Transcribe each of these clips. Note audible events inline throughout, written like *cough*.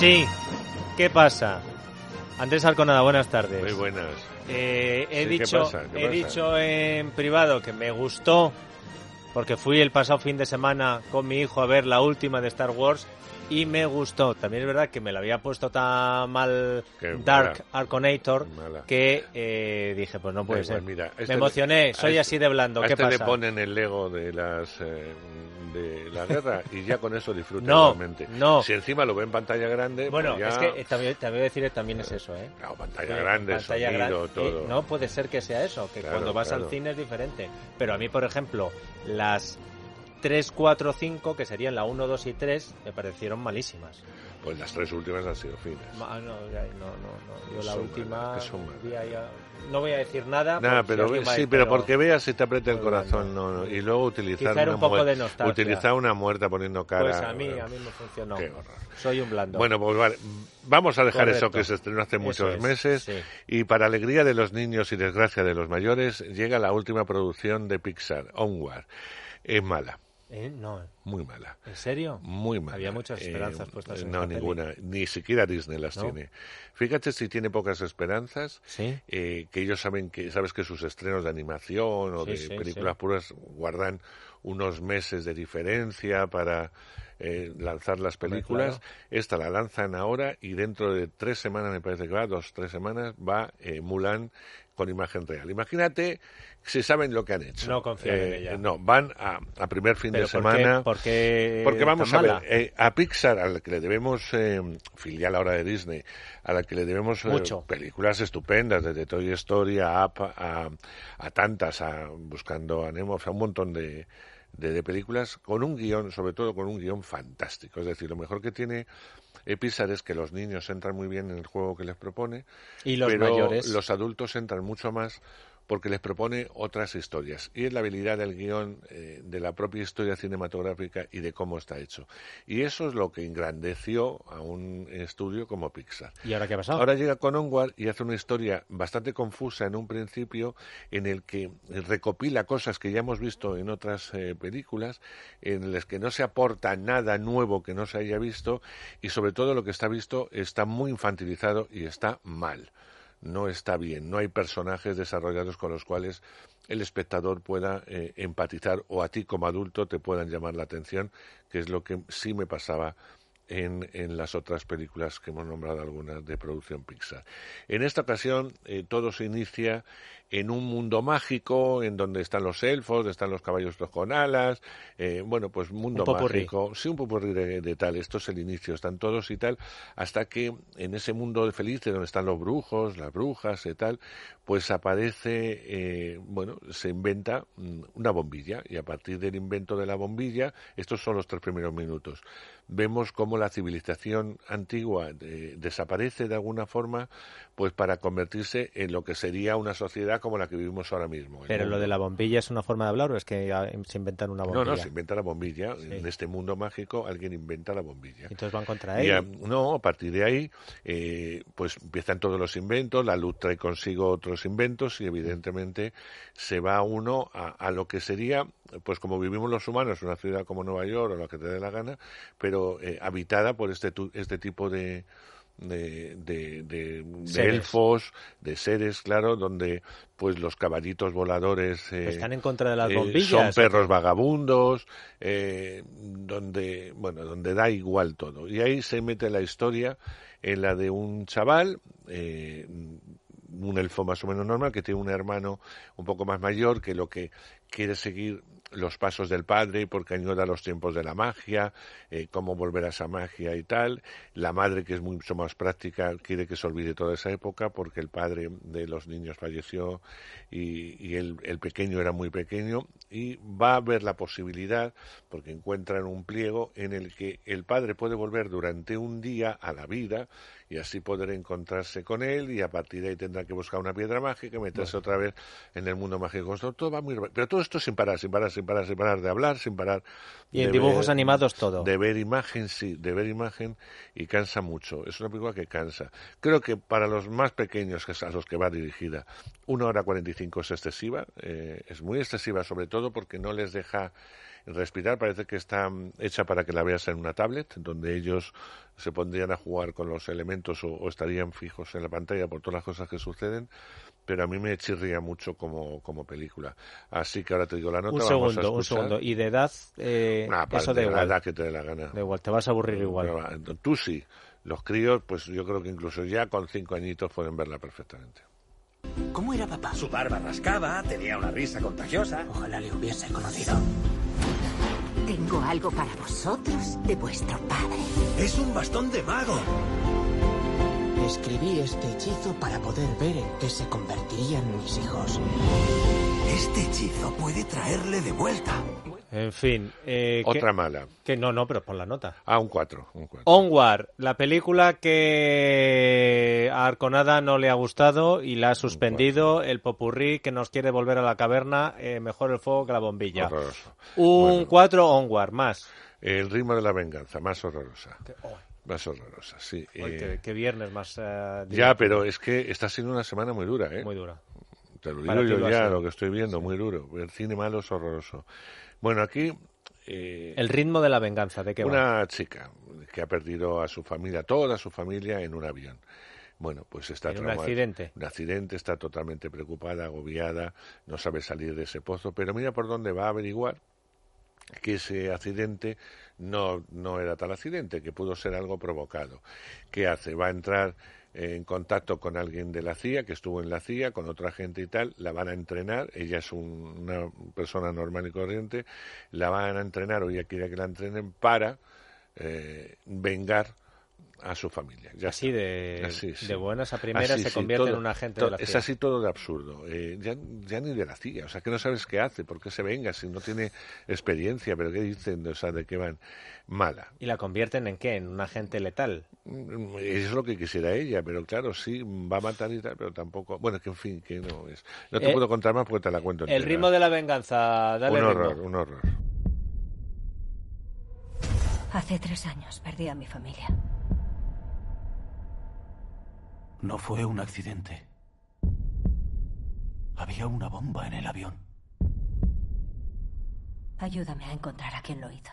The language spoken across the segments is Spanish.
Sí, ¿qué pasa? Andrés Alconada, buenas tardes. Muy buenas. Eh, he Sí, ¿qué dicho, pasa? ¿Qué he pasa? dicho en privado que me gustó porque fui el pasado fin de semana con mi hijo a ver la última de Star Wars y me gustó. También es verdad que me la había puesto tan mal Qué Dark mala. Arconator Mala. que eh, dije, pues no puede Da igual, ser. mira, me este emocioné, le- soy este- así de blando. A ¿Qué este pasa? le ponen el Lego de las eh, de la guerra y ya con eso disfruta No, igualmente. no. Si encima lo ve en pantalla grande, Bueno, pues ya... es que eh, también, te voy a decir también es eso, ¿eh? Claro, pantalla grande, pantalla sonido, gran- todo. eh, no puede ser que sea eso, que Claro, cuando vas claro. al cine es diferente. Pero a mí, por ejemplo, las 3, 4, 5, que serían la 1, 2 y 3, me parecieron malísimas. Pues las tres últimas han sido finas. Ma- no, ya, no, no, no. Yo la Son última. malas, son malas. vi ahí a- no voy a decir nada. Nada, si pero a sí, ir, pero porque veas si te aprieta el corazón, no, no. Y luego utilizar Quizá una un poco de nostalgia. utilizar una muerta poniendo cara. Pues a mí, bueno, a mí me funcionó. qué horror. Soy un blando. Bueno, pues vale. Vamos a dejar eso Correcto. que se estrenó hace Eso muchos es, meses. sí. Y para alegría de los niños y desgracia de los mayores, llega la última producción de Pixar, Onward. Es mala, ¿Eh? No, muy mala. ¿en serio? Muy mala. Había muchas esperanzas puestas en No, peli. ninguna. Ni siquiera Disney las ¿No? tiene. Fíjate si tiene pocas esperanzas, Sí. eh, que ellos saben que, sabes que sus estrenos de animación o Sí, de sí, películas puras guardan unos meses de diferencia para eh, lanzar las películas. claro. Esta la lanzan ahora y dentro de tres semanas, me parece que va, dos, tres semanas, va eh, Mulan con imagen real. Imagínate si saben lo que han hecho. No confían en Eh, ella. No, van a, a primer fin de ¿por qué- semana. por qué Porque vamos a ver, eh, a Pixar, al que le debemos, eh, filial ahora de Disney, a la que le debemos eh, Mucho. películas estupendas, desde Toy Story a, Up, a, a tantas, a Buscando a Nemo, o sea, un montón de, de, de películas con un guion, sobre todo con un guion fantástico. Es decir, lo mejor que tiene eh, Pixar es que los niños entran muy bien en el juego que les propone, Y los pero mayores. los adultos entran mucho más porque les propone otras historias. Y es la habilidad del guion, eh, de la propia historia cinematográfica y de cómo está hecho. Y eso es lo que engrandeció a un estudio como Pixar. ¿Y ahora qué ha pasado? Ahora llega con Onward y hace una historia bastante confusa en un principio en el que recopila cosas que ya hemos visto en otras eh, películas, en las que no se aporta nada nuevo que no se haya visto y sobre todo lo que está visto está muy infantilizado y está mal. No está bien, no hay personajes desarrollados con los cuales el espectador pueda eh, empatizar o a ti como adulto te puedan llamar la atención, que es lo que sí me pasaba en, en las otras películas que hemos nombrado algunas de producción Pixar. En esta ocasión eh, todo se inicia en un mundo mágico, en donde están los elfos, están los caballos con alas, eh, bueno, pues mundo Un mágico, sí, un popurrí de, de tal, esto es el inicio, están todos y tal, hasta que en ese mundo de felices donde están los brujos, las brujas y tal, pues aparece, eh, bueno, se inventa mm, una bombilla. Y a partir del invento de la bombilla, estos son los tres primeros minutos, vemos cómo la civilización antigua eh, desaparece de alguna forma, pues para convertirse en lo que sería una sociedad como la que vivimos ahora mismo. el Pero lo de la bombilla es una forma de hablar o es que se inventan una No, bombilla. no, se inventa la bombilla. Sí. En este mundo mágico alguien inventa la bombilla. Entonces van contra él. a- no, a partir de ahí, eh, pues empiezan todos los inventos, la luz trae consigo otros inventos y evidentemente se va uno a, a lo que sería, pues como vivimos los humanos, una ciudad como Nueva York o la que te dé la gana, pero eh, habitada por este, este tipo de, de, de, de- elfos, de seres, claro, donde pues los caballitos voladores eh, Están en contra de las eh, bombillas. son perros vagabundos, eh, donde, bueno, donde da igual todo. Y ahí se mete la historia en la de un chaval, eh, un elfo más o menos normal, que tiene un hermano un poco más mayor, que lo que quiere seguir los pasos del padre porque añora los tiempos de la magia, eh, cómo volver a esa magia y tal. La madre, que es mucho más práctica, quiere que se olvide toda esa época porque el padre de los niños falleció y, el, el, pequeño era muy pequeño y va a haber la posibilidad, porque encuentran un pliego en el que el padre puede volver durante un día a la vida y así poder encontrarse con él y a partir de ahí tendrá que buscar una piedra mágica, meterse otra vez en el mundo mágico. Todo va muy pero todo esto sin parar, sin parar, sin parar, sin parar de hablar, sin parar. Y en dibujos animados todo. De ver imagen, sí, de ver imagen y cansa mucho. Es una película que cansa. Creo que para los más pequeños, que es a los que va dirigida, una hora cuarenta y cinco es excesiva, eh, es muy excesiva sobre todo porque no les deja respirar parece que está mm, hecha para que la veas en una tablet, donde ellos se pondrían a jugar con los elementos o, estarían fijos en la pantalla por todas las cosas que suceden, pero a mí me chirría mucho como, como película. Así que ahora te digo la nota. Un segundo, un segundo. ¿Y de edad? Eh, eso de, igual. edad que te dé la gana. De igual, te vas a aburrir igual. tú sí. Los críos, pues yo creo que incluso ya con cinco añitos pueden verla perfectamente. ¿Cómo era papá? Su barba rascaba, tenía una risa contagiosa. Ojalá le hubiese conocido. Tengo algo para vosotros de vuestro padre. Es un bastón de mago. Escribí este hechizo para poder ver en qué se convertirían mis hijos. Este hechizo puede traerle de vuelta. En fin. Eh, Otra mala. Que no, no, pero por la nota. Ah, un 4. Onward, la película que a Arconada no le ha gustado y la ha suspendido. El popurrí que nos quiere volver a la caverna. Eh, mejor el fuego que la bombilla. Horroroso. Un 4 Onward, más. El ritmo de la venganza, más horrorosa. Más horrorosa, sí. Eh, qué, viernes más. ya, pero es que está siendo una semana muy dura, ¿eh? Muy dura. Te lo digo yo ya, lo que estoy viendo, muy duro. El cine malo es horroroso. Bueno, aquí... Eh, el ritmo de la venganza, ¿de qué Una chica que ha perdido a su familia, toda su familia, en un avión. Bueno, pues está ¿En un accidente. Un accidente, está totalmente preocupada, agobiada, no sabe salir de ese pozo, pero mira por dónde va a averiguar que ese accidente no, no era tal accidente, que pudo ser algo provocado. ¿Qué hace? Va a entrar en contacto con alguien de la CIA, que estuvo en la CIA, con otra gente y tal, la van a entrenar, ella es una persona normal y corriente, la van a entrenar o ella quiere que la entrenen para eh, vengar a su familia. Ya así de, de buenas a primeras se convierte en un agente de la CIA. Es así todo de absurdo. Eh, ya, ya, ni de la CIA. O sea, que no sabes qué hace, por qué se venga, si no tiene experiencia, pero qué dicen, o sea, de qué van. Mala. ¿Y la convierten en qué? ¿En un agente letal? Mm, es lo que quisiera ella, pero claro, sí, va a matar y tal, pero tampoco. Bueno, que en fin, que no es. No te eh, puedo contar más porque te la cuento. El ritmo de la venganza, dale Un horror, un horror. Hace tres años perdí a mi familia. No fue un accidente. Había una bomba en el avión. Ayúdame a encontrar a quien lo hizo.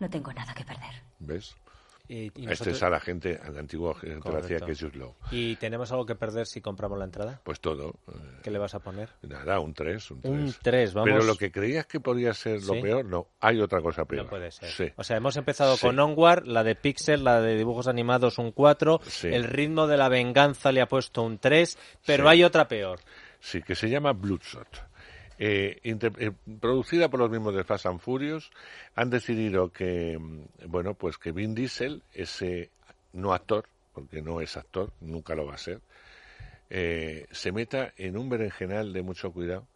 No tengo nada que perder. ¿Ves? Y, Este es a la gente, a la antigua generación que es Jude ¿Y tenemos algo que perder si compramos la entrada? Pues todo. ¿Qué le vas a poner? Nada, un 3. Un 3, un 3 vamos. Pero lo que creías que podía ser lo peor, no. Hay otra cosa peor. No puede ser. O sea, hemos empezado con Onward, la de Pixel, la de dibujos animados un 4. El ritmo de la venganza le ha puesto un 3. Pero hay otra peor. Sí, que se llama Bloodshot. Eh, eh, producida por los mismos de Fast and Furious, han decidido que, mm, bueno, pues que Vin Diesel, ese no actor, porque no es actor, nunca lo va a ser, eh, se meta en un berenjenal de mucho cuidado,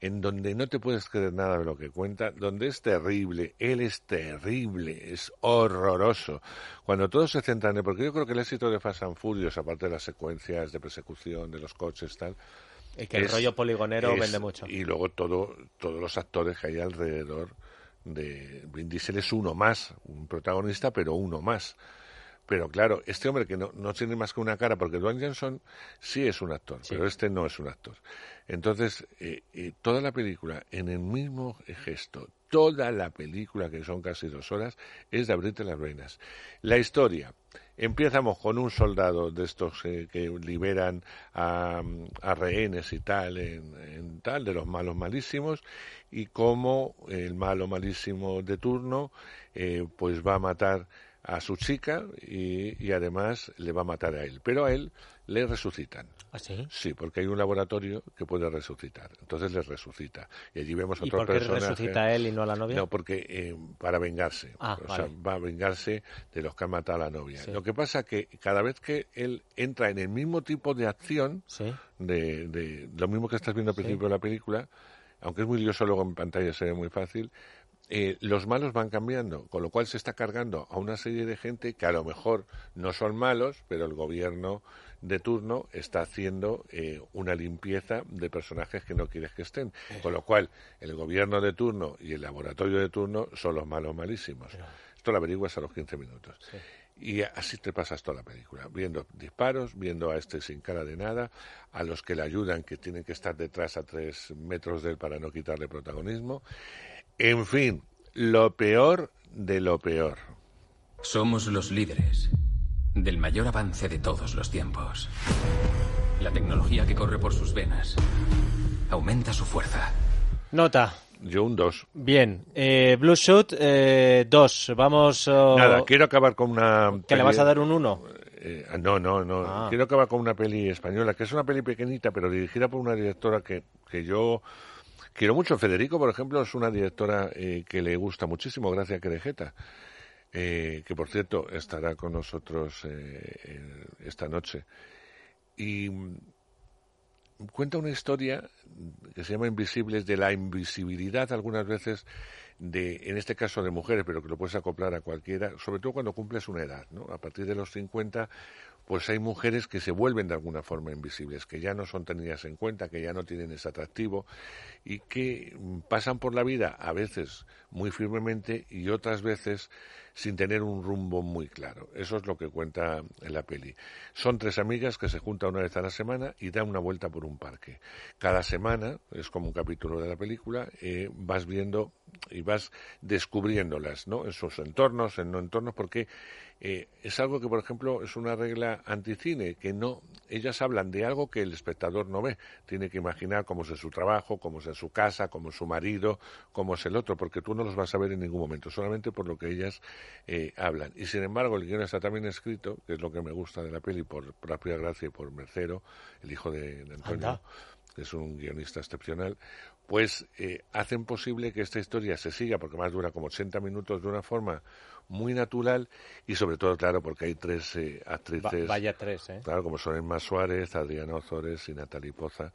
en donde no te puedes creer nada de lo que cuenta, donde es terrible, él es terrible, es horroroso. Cuando todos se centran en, porque yo creo que el éxito de Fast and Furious, aparte de las secuencias de persecución, de los coches, tal, y que el rollo poligonero vende mucho. Y luego todo, todos los actores que hay alrededor de Vin Diesel es uno más, un protagonista, pero uno más. Pero claro, este hombre que no, no tiene más que una cara, porque Dwayne Johnson sí es un actor, pero este no es un actor. Entonces, eh, eh, toda la película, en el mismo gesto, toda la película, que son casi dos horas, es de abrirte las venas. La historia, Empezamos con un soldado de estos eh, que liberan a, rehenes y tal, en, tal, de los malos malísimos, y cómo el malo malísimo de turno, eh, pues va a matar a su chica y, y además le va a matar a él. Pero a él le resucitan. ¿Ah, sí? Sí, porque hay un laboratorio que puede resucitar. Entonces le resucita. Y allí vemos ¿Y otro por qué personaje. resucita a él y no a la novia? No, porque eh, para vengarse. Ah, o vale. sea, va a vengarse de los que han matado a la novia. Sí. Lo que pasa que cada vez que él entra en el mismo tipo de acción, Sí. de, de lo mismo que estás viendo al principio de la película, aunque es muy lioso luego en pantalla se ve muy fácil, eh, los malos van cambiando, con lo cual se está cargando a una serie de gente que a lo mejor no son malos, pero el gobierno de turno está haciendo eh, una limpieza de personajes que no quieres que estén. Con lo cual, el gobierno de turno y el laboratorio de turno son los malos malísimos. Esto lo averiguas a los 15 minutos. Y así te pasas toda la película, viendo disparos, viendo a este sin cara de nada, a los que le ayudan, que tienen que estar detrás a tres metros de él para no quitarle protagonismo. En fin, lo peor de lo peor. Somos los líderes del mayor avance de todos los tiempos. La tecnología que corre por sus venas aumenta su fuerza. Nota. Yo un 2. Bien. Eh, Blue Shoot, 2. Vamos. oh, Nada, quiero acabar con una... ¿Que le vas a dar un 1? Eh, no, no, no. Ah. Quiero acabar con una peli española, que es una peli pequeñita, pero dirigida por una directora que, que yo quiero mucho. Federico, por ejemplo, es una directora eh, que le gusta muchísimo, gracias a Querejeta, eh, que por cierto estará con nosotros eh, esta noche. Y mm, cuenta una historia que se llama Invisibles, de la invisibilidad algunas veces de, en este caso de mujeres, pero que lo puedes acoplar a cualquiera, sobre todo cuando cumples una edad, ¿no? A partir de los 50, pues hay mujeres que se vuelven de alguna forma invisibles, que ya no son tenidas en cuenta, que ya no tienen ese atractivo y que mm, pasan por la vida a veces muy firmemente y otras veces sin tener un rumbo muy claro. Eso es lo que cuenta en la peli. Son tres amigas que se juntan una vez a la semana y dan una vuelta por un parque. Cada semana, es como un capítulo de la película, eh, vas viendo y vas descubriéndolas, ¿no? En sus entornos, en no entornos, porque eh, es algo que, por ejemplo, es una regla anticine, que no, ellas hablan de algo que el espectador no ve. Tiene que imaginar cómo es su trabajo, cómo es su casa, cómo es su marido, cómo es el otro, porque tú no los vas a ver en ningún momento, solamente por lo que ellas eh, hablan. Y sin embargo, el guion está también escrito, que es lo que me gusta de la peli, por propia gracia y por Mercero, el hijo de, de Antonio Anda. que es un guionista excepcional, pues eh, hacen posible que esta historia se siga, porque más dura como 80 minutos de una forma muy natural y sobre todo, claro, porque hay tres eh, Va- actrices, vaya tres, ¿eh? claro, como son Emma Suárez, Adriana Ozores y Natalie Poza,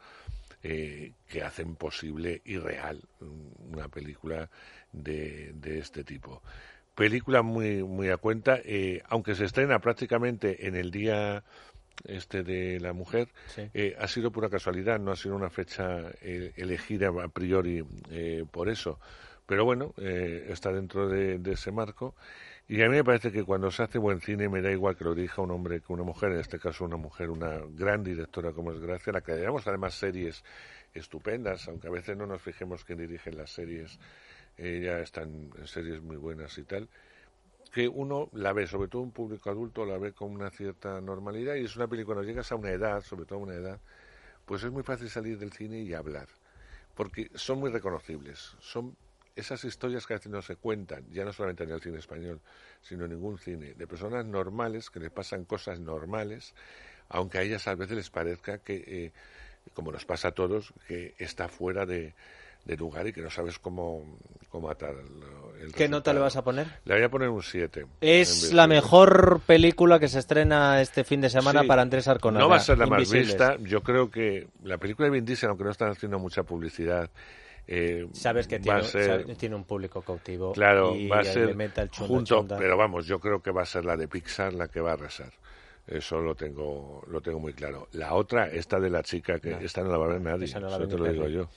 eh, que hacen posible y real mm, una película de, de este tipo. Película muy, muy a cuenta, eh, aunque se estrena prácticamente en el día este de la mujer, Sí. eh, ha sido pura casualidad, no ha sido una fecha eh, elegida a priori eh, por eso. Pero bueno, eh, está dentro de, ese marco. Y a mí me parece que cuando se hace buen cine me da igual que lo dirija un hombre que una mujer, en este caso una mujer, una gran directora como es Gracia, la que damos además series estupendas, aunque a veces no nos fijemos quién dirige las series, ya están en series muy buenas y tal que uno la ve, sobre todo un público adulto, la ve con una cierta normalidad y es una película, cuando llegas a una edad, sobre todo a una edad, pues es muy fácil salir del cine y hablar, porque son muy reconocibles, son esas historias que a veces no se cuentan, ya no solamente en el cine español, sino en ningún cine, de personas normales que les pasan cosas normales, aunque a ellas a veces les parezca que, eh, como nos pasa a todos, que está fuera de, de lugar y que no sabes cómo, cómo atar el, el ¿Qué nota le vas a poner? Le voy a poner un 7. Es la mejor película que se estrena este fin de semana Sí. para Andrés Arconada. No va a ser la más vista. Yo creo que la película de Vin Diesel, aunque no están haciendo mucha publicidad, eh, Sabes que tiene, a ser, sabe- tiene un público cautivo. claro, y va a ser chunda, junto, chunda. pero vamos, yo creo que va a ser la de Pixar la que va a arrasar. Eso lo tengo, lo tengo muy claro. La otra, esta de la chica, que No. esta no la va a ver nadie, Esa no la eso te lo digo yo.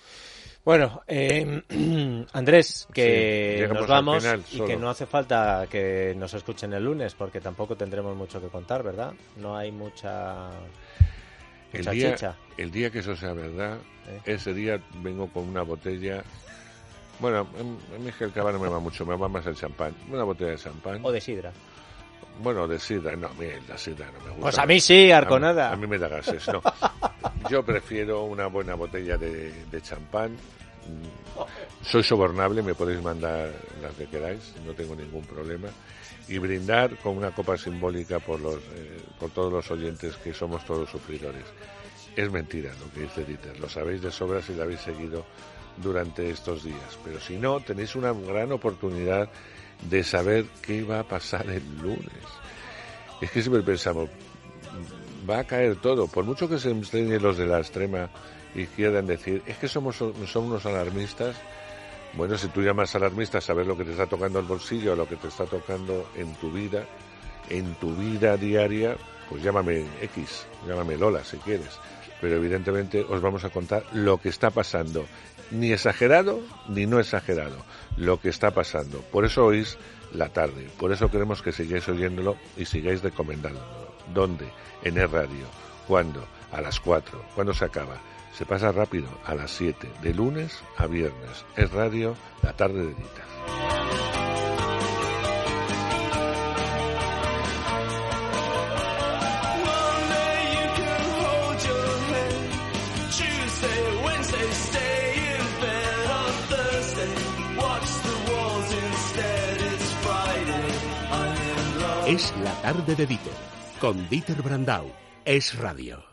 Bueno, eh, *clears throat* Andrés, que Sí, nos vamos y que no hace falta que nos escuchen el lunes porque tampoco tendremos mucho que contar, ¿verdad? No hay mucha, El día, el día que eso sea verdad, ¿eh? ese día vengo con una botella. Bueno, a mí es que el cava no me va mucho, me va más el champán. Una botella de champán. O de sidra. Bueno, de sidra, no, a mí la sidra no me gusta. Pues a mí sí, A Arconada. mí, a mí me da gases, no. *laughs* Yo prefiero una buena botella de, de champán, soy sobornable, me podéis mandar las que queráis, no tengo ningún problema. Y brindar con una copa simbólica por, los, eh, por todos los oyentes que somos todos sufridores. Es mentira lo que dice Dieter, lo sabéis de sobra si lo habéis seguido durante estos días. Pero si no, tenéis una gran oportunidad de saber qué va a pasar el lunes. Es que siempre pensamos, va a caer todo, por mucho que se empeñen los de la extrema izquierda en decir, es que somos, unos alarmistas. Bueno, si tú llamas alarmista, saber lo que te está tocando el bolsillo, lo que te está tocando en tu vida, en tu vida diaria, pues llámame X, llámame Lola si quieres. Pero evidentemente os vamos a contar lo que está pasando ni exagerado ni no exagerado lo que está pasando. Por eso oís la tarde, por eso queremos que sigáis oyéndolo y sigáis recomendándolo. ¿Dónde? En el radio. ¿Cuándo? A las 4. ¿Cuándo se acaba? Se pasa rápido, a las 7, de lunes a viernes. Es radio, la tarde de Dita. Es la tarde de Dieter, con Dieter Brandau. Es radio.